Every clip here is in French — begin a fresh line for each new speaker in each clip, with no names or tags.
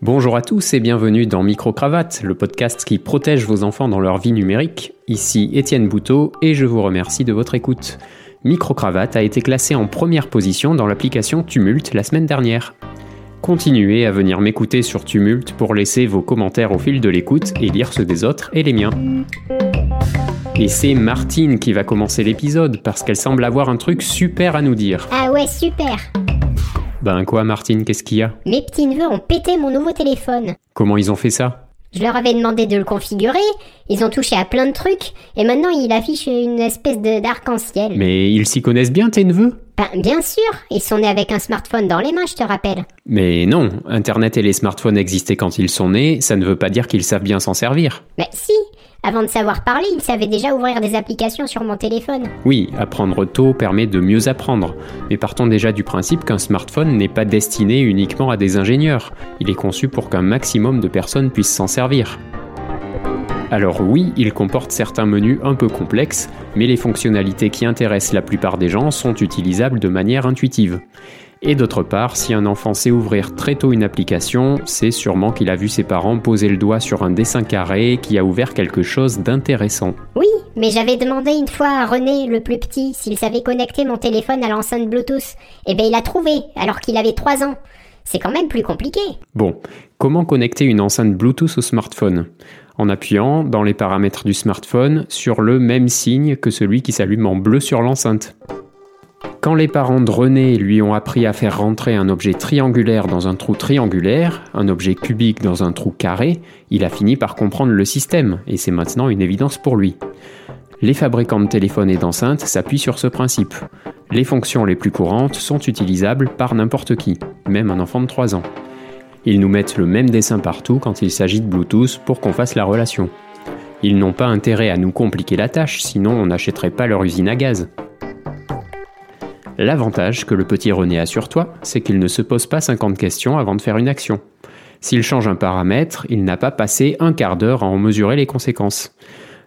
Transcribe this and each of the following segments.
Bonjour à tous et bienvenue dans Micro-Cravate, le podcast qui protège vos enfants dans leur vie numérique. Ici Étienne Bouteau et je vous remercie de votre écoute. Micro-Cravate a été classé en première position dans l'application Tumult la semaine dernière. Continuez à venir m'écouter sur Tumult pour laisser vos commentaires au fil de l'écoute et lire ceux des autres et les miens. Et c'est Martine qui va commencer l'épisode parce qu'elle semble avoir un truc super à nous dire.
Ah ouais, super
Ben quoi Martine, qu'est-ce qu'il y a
Mes petits neveux ont pété mon nouveau téléphone.
Comment ils ont fait ça
Je leur avais demandé de le configurer, ils ont touché à plein de trucs, et maintenant il affiche une espèce de- d'arc-en-ciel.
Mais ils s'y connaissent bien tes neveux
Ben, bien sûr, ils sont nés avec un smartphone dans les mains, je te rappelle.
Mais non, Internet et les smartphones existaient quand ils sont nés, ça ne veut pas dire qu'ils savent bien s'en servir.
Mais si, avant de savoir parler, ils savaient déjà ouvrir des applications sur mon téléphone.
Oui, apprendre tôt permet de mieux apprendre, mais partons déjà du principe qu'un smartphone n'est pas destiné uniquement à des ingénieurs, il est conçu pour qu'un maximum de personnes puissent s'en servir. Alors oui, il comporte certains menus un peu complexes, mais les fonctionnalités qui intéressent la plupart des gens sont utilisables de manière intuitive. Et d'autre part, si un enfant sait ouvrir très tôt une application, c'est sûrement qu'il a vu ses parents poser le doigt sur un dessin carré qui a ouvert quelque chose d'intéressant.
Oui, mais j'avais demandé une fois à René, le plus petit, s'il savait connecter mon téléphone à l'enceinte Bluetooth. Et ben il a trouvé, alors qu'il avait 3 ans. C'est quand même plus compliqué.
Bon, comment connecter une enceinte Bluetooth au smartphone? En appuyant dans les paramètres du smartphone sur le même signe que celui qui s'allume en bleu sur l'enceinte. Quand les parents de René lui ont appris à faire rentrer un objet triangulaire dans un trou triangulaire, un objet cubique dans un trou carré, il a fini par comprendre le système, et c'est maintenant une évidence pour lui. Les fabricants de téléphones et d'enceintes s'appuient sur ce principe. Les fonctions les plus courantes sont utilisables par n'importe qui, même un enfant de 3 ans. Ils nous mettent le même dessin partout quand il s'agit de Bluetooth pour qu'on fasse la relation. Ils n'ont pas intérêt à nous compliquer la tâche, sinon on n'achèterait pas leur usine à gaz. L'avantage que le petit René a sur toi, c'est qu'il ne se pose pas 50 questions avant de faire une action. S'il change un paramètre, il n'a pas passé un quart d'heure à en mesurer les conséquences.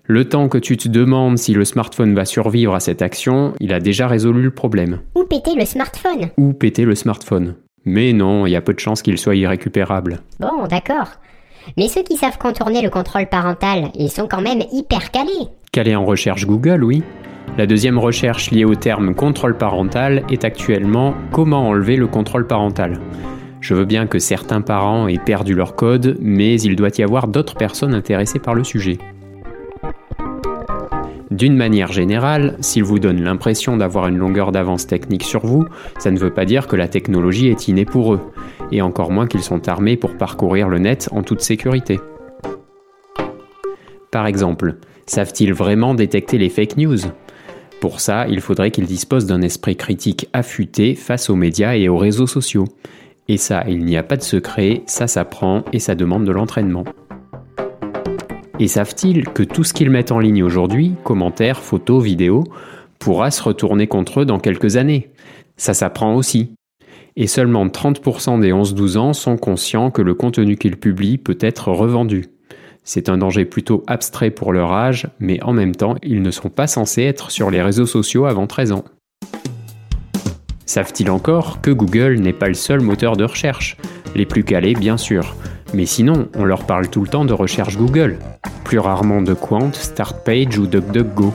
Le temps que tu te demandes si le smartphone va survivre à cette action, il a déjà résolu le problème.
Ou péter le smartphone?
Ou péter le smartphone? Mais non, il y a peu de chances qu'il soit irrécupérable.
Bon, d'accord. Mais ceux qui savent contourner le contrôle parental, ils sont quand même hyper calés.
Calé en recherche Google, oui. La deuxième recherche liée au terme contrôle parental est actuellement comment enlever le contrôle parental. Je veux bien que certains parents aient perdu leur code, mais il doit y avoir d'autres personnes intéressées par le sujet. D'une manière générale, s'ils vous donnent l'impression d'avoir une longueur d'avance technique sur vous, ça ne veut pas dire que la technologie est innée pour eux, et encore moins qu'ils sont armés pour parcourir le net en toute sécurité. Par exemple, savent-ils vraiment détecter les fake news? Pour ça, il faudrait qu'ils disposent d'un esprit critique affûté face aux médias et aux réseaux sociaux. Et ça, il n'y a pas de secret, ça s'apprend et ça demande de l'entraînement. Et savent-ils que tout ce qu'ils mettent en ligne aujourd'hui, commentaires, photos, vidéos, pourra se retourner contre eux dans quelques années? Ça s'apprend aussi. Et seulement 30% des 11-12 ans sont conscients que le contenu qu'ils publient peut être revendu. C'est un danger plutôt abstrait pour leur âge, mais en même temps, ils ne sont pas censés être sur les réseaux sociaux avant 13 ans. Savent-ils encore que Google n'est pas le seul moteur de recherche? Les plus calés, bien sûr. Mais sinon, on leur parle tout le temps de recherche Google. Plus rarement de Quant, Startpage ou DuckDuckGo.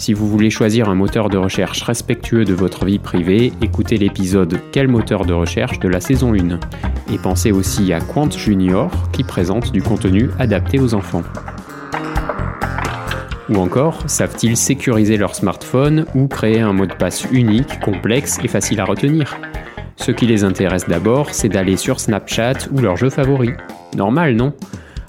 Si vous voulez choisir un moteur de recherche respectueux de votre vie privée, écoutez l'épisode Quel moteur de recherche de la saison 1. Et pensez aussi à Quant Junior qui présente du contenu adapté aux enfants. Ou encore, savent-ils sécuriser leur smartphone ou créer un mot de passe unique, complexe et facile à retenir? Ce qui les intéresse d'abord, c'est d'aller sur Snapchat ou leur jeu favori. Normal, non?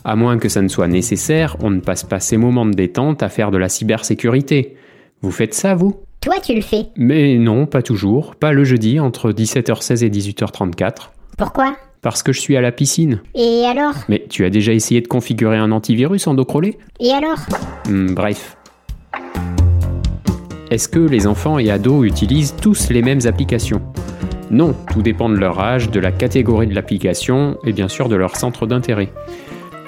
À moins que ça ne soit nécessaire, on ne passe pas ces moments de détente à faire de la cybersécurité. Vous faites ça, vous?
Toi, tu le fais.
Mais non, pas toujours. Pas le jeudi entre 17h16 et 18h34.
Pourquoi?
Parce que je suis à la piscine.
Et alors?
Mais tu as déjà essayé de configurer un antivirus en dos
Et alors?
Hmm, bref. Est-ce que les enfants et ados utilisent tous les mêmes applications? Non, tout dépend de leur âge, de la catégorie de l'application et bien sûr de leur centre d'intérêt.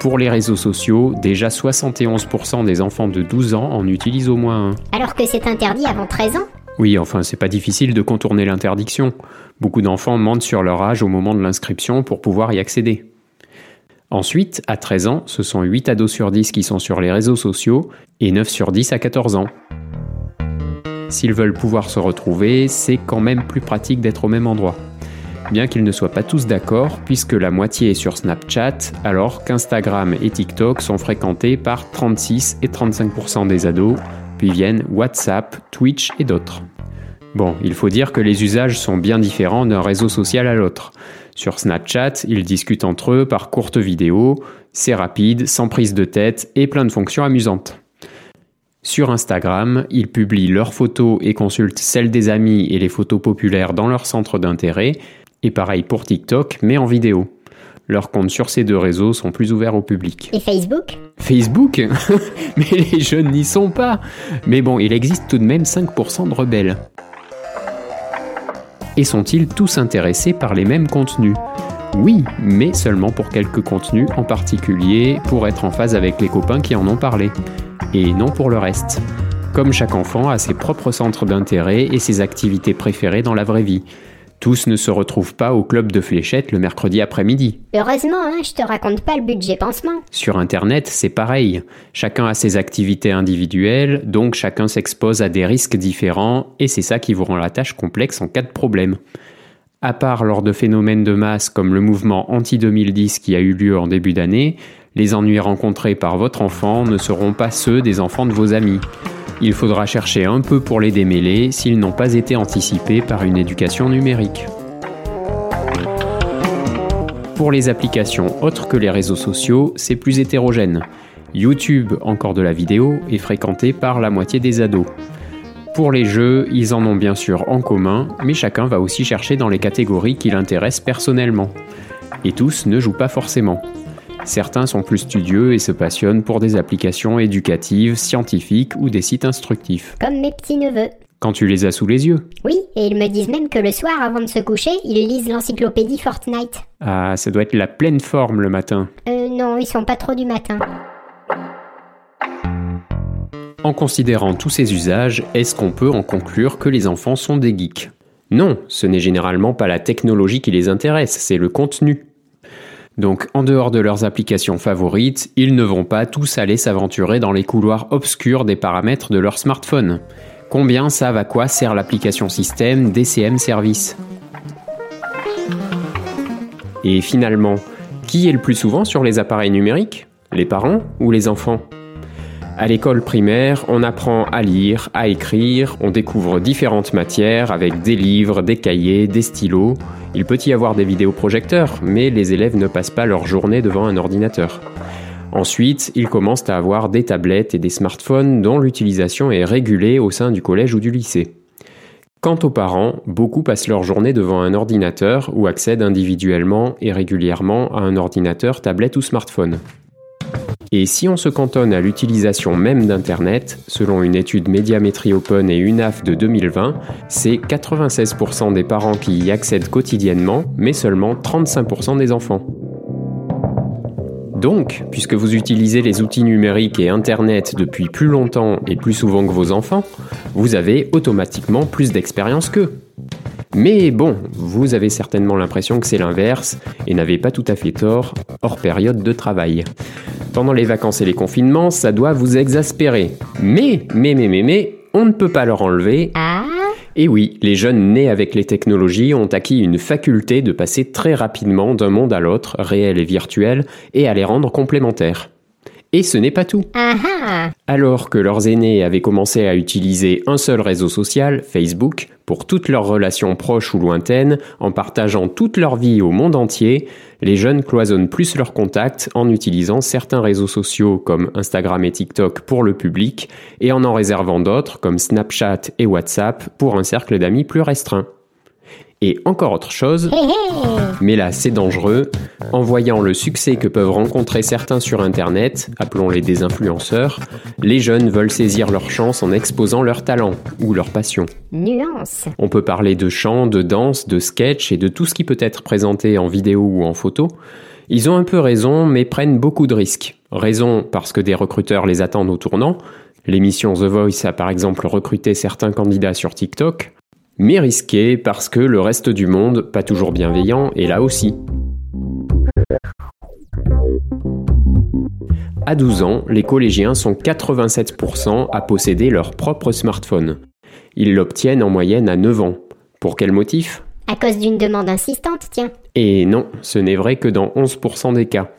Pour les réseaux sociaux, déjà 71% des enfants de 12 ans en utilisent au moins un.
Alors que c'est interdit avant 13 ans?
Oui, enfin, c'est pas difficile de contourner l'interdiction. Beaucoup d'enfants mentent sur leur âge au moment de l'inscription pour pouvoir y accéder. Ensuite, à 13 ans, ce sont 8 ados sur 10 qui sont sur les réseaux sociaux et 9 sur 10 à 14 ans. S'ils veulent pouvoir se retrouver, c'est quand même plus pratique d'être au même endroit. Bien qu'ils ne soient pas tous d'accord, puisque la moitié est sur Snapchat, alors qu'Instagram et TikTok sont fréquentés par 36 et 35% des ados, puis viennent WhatsApp, Twitch et d'autres. Bon, il faut dire que les usages sont bien différents d'un réseau social à l'autre. Sur Snapchat, ils discutent entre eux par courtes vidéos, c'est rapide, sans prise de tête et plein de fonctions amusantes. Sur Instagram, ils publient leurs photos et consultent celles des amis et les photos populaires dans leur centre d'intérêt, et pareil pour TikTok, mais en vidéo. Leurs comptes sur ces deux réseaux sont plus ouverts au public.
Et Facebook?
Facebook? Mais les jeunes n'y sont pas Mais bon, il existe tout de même 5% de rebelles. Et sont-ils tous intéressés par les mêmes contenus? Oui, mais seulement pour quelques contenus en particulier, pour être en phase avec les copains qui en ont parlé. Et non pour le reste. Comme chaque enfant a ses propres centres d'intérêt et ses activités préférées dans la vraie vie. Tous ne se retrouvent pas au club de fléchettes le mercredi après-midi.
Heureusement, hein, je te raconte pas le budget pansement.
Sur Internet, c'est pareil. Chacun a ses activités individuelles, donc chacun s'expose à des risques différents, et c'est ça qui vous rend la tâche complexe en cas de problème. À part lors de phénomènes de masse comme le mouvement anti-2010 qui a eu lieu en début d'année, les ennuis rencontrés par votre enfant ne seront pas ceux des enfants de vos amis. Il faudra chercher un peu pour les démêler s'ils n'ont pas été anticipés par une éducation numérique. Pour les applications autres que les réseaux sociaux, c'est plus hétérogène. YouTube, encore de la vidéo, est fréquenté par la moitié des ados. Pour les jeux, ils en ont bien sûr en commun, mais chacun va aussi chercher dans les catégories qui l'intéressent personnellement. Et tous ne jouent pas forcément. Certains sont plus studieux et se passionnent pour des applications éducatives, scientifiques ou des sites instructifs.
Comme mes petits-neveux.
Quand tu les as sous les yeux.
Oui, et ils me disent même que le soir, avant de se coucher, ils lisent l'encyclopédie Fortnite.
Ah, ça doit être la pleine forme le matin.
Euh, non, ils sont pas trop du matin.
En considérant tous ces usages, est-ce qu'on peut en conclure que les enfants sont des geeks? Non, ce n'est généralement pas la technologie qui les intéresse, c'est le contenu. Donc en dehors de leurs applications favorites, ils ne vont pas tous aller s'aventurer dans les couloirs obscurs des paramètres de leur smartphone. Combien savent à quoi sert l'application système DCM Service? Et finalement, qui est le plus souvent sur les appareils numériques? Les parents ou les enfants? À l'école primaire, on apprend à lire, à écrire, on découvre différentes matières avec des livres, des cahiers, des stylos. Il peut y avoir des vidéoprojecteurs, mais les élèves ne passent pas leur journée devant un ordinateur. Ensuite, ils commencent à avoir des tablettes et des smartphones dont l'utilisation est régulée au sein du collège ou du lycée. Quant aux parents, beaucoup passent leur journée devant un ordinateur ou accèdent individuellement et régulièrement à un ordinateur, tablette ou smartphone. Et si on se cantonne à l'utilisation même d'Internet, selon une étude Médiamétrie Open et UNAF de 2020, c'est 96% des parents qui y accèdent quotidiennement, mais seulement 35% des enfants. Donc, puisque vous utilisez les outils numériques et Internet depuis plus longtemps et plus souvent que vos enfants, vous avez automatiquement plus d'expérience qu'eux. Mais bon, vous avez certainement l'impression que c'est l'inverse et n'avez pas tout à fait tort, hors période de travail. Pendant les vacances et les confinements, ça doit vous exaspérer. Mais, mais, mais, mais, mais, on ne peut pas leur enlever.
Ah
Et oui, les jeunes nés avec les technologies ont acquis une faculté de passer très rapidement d'un monde à l'autre, réel et virtuel, et à les rendre complémentaires. Et ce n'est pas tout.
Ah
Alors que leurs aînés avaient commencé à utiliser un seul réseau social, Facebook, pour toutes leurs relations proches ou lointaines, en partageant toute leur vie au monde entier, les jeunes cloisonnent plus leurs contacts en utilisant certains réseaux sociaux comme Instagram et TikTok pour le public et en en réservant d'autres comme Snapchat et WhatsApp pour un cercle d'amis plus restreint. Et encore autre chose, mais là c'est dangereux, en voyant le succès que peuvent rencontrer certains sur Internet, appelons-les des influenceurs, les jeunes veulent saisir leur chance en exposant leur talent ou leur passion.
Nuance.
On peut parler de chant, de danse, de sketch et de tout ce qui peut être présenté en vidéo ou en photo. Ils ont un peu raison, mais prennent beaucoup de risques. Raison parce que des recruteurs les attendent au tournant, L'émission The Voice a par exemple recruté certains candidats sur TikTok, mais risqué parce que le reste du monde, pas toujours bienveillant, est là aussi. À 12 ans, les collégiens sont 87% à posséder leur propre smartphone. Ils l'obtiennent en moyenne à 9 ans. Pour quel motif?
À cause d'une demande insistante, tiens.
Et non, ce n'est vrai que dans 11% des cas.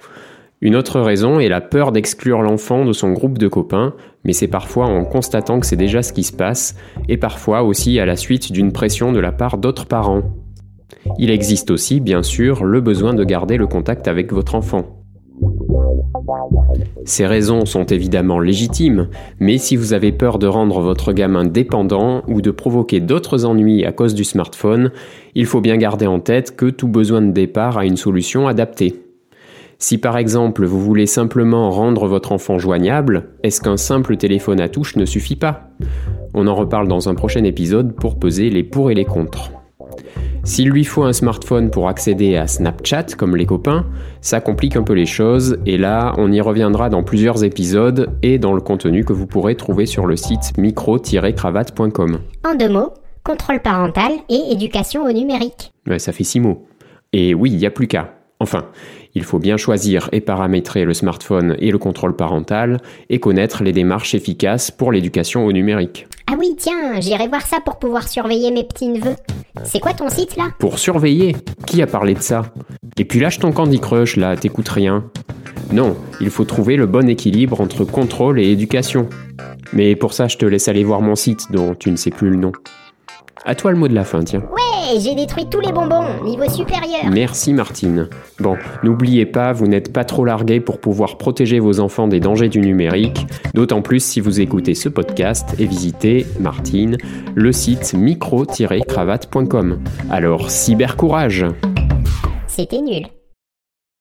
Une autre raison est la peur d'exclure l'enfant de son groupe de copains, mais c'est parfois en constatant que c'est déjà ce qui se passe, et parfois aussi à la suite d'une pression de la part d'autres parents. Il existe aussi, bien sûr, le besoin de garder le contact avec votre enfant. Ces raisons sont évidemment légitimes, mais si vous avez peur de rendre votre gamin dépendant ou de provoquer d'autres ennuis à cause du smartphone, il faut bien garder en tête que tout besoin de départ a une solution adaptée. Si par exemple vous voulez simplement rendre votre enfant joignable, est-ce qu'un simple téléphone à touche ne suffit pas? On en reparle dans un prochain épisode pour peser les pour et les contre. S'il lui faut un smartphone pour accéder à Snapchat comme les copains, ça complique un peu les choses et là on y reviendra dans plusieurs épisodes et dans le contenu que vous pourrez trouver sur le site micro-cravate.com.
En deux mots, contrôle parental et éducation au numérique.
Ouais, ça fait six mots. Et oui, il n'y a plus qu'à. Enfin, il faut bien choisir et paramétrer le smartphone et le contrôle parental et connaître les démarches efficaces pour l'éducation au numérique.
Ah oui, tiens, j'irai voir ça pour pouvoir surveiller mes petits-neveux. C'est quoi ton site là?
Pour surveiller? Qui a parlé de ça? Et puis lâche ton Candy Crush là, t'écoutes rien. Non, il faut trouver le bon équilibre entre contrôle et éducation. Mais pour ça, je te laisse aller voir mon site dont tu ne sais plus le nom. À toi le mot de la fin, tiens.
Ouais, j'ai détruit tous les bonbons, niveau supérieur.
Merci Martine. Bon, n'oubliez pas, vous n'êtes pas trop largué pour pouvoir protéger vos enfants des dangers du numérique, d'autant plus si vous écoutez ce podcast et visitez, Martine, le site micro-cravate.com. Alors, cybercourage
C'était nul.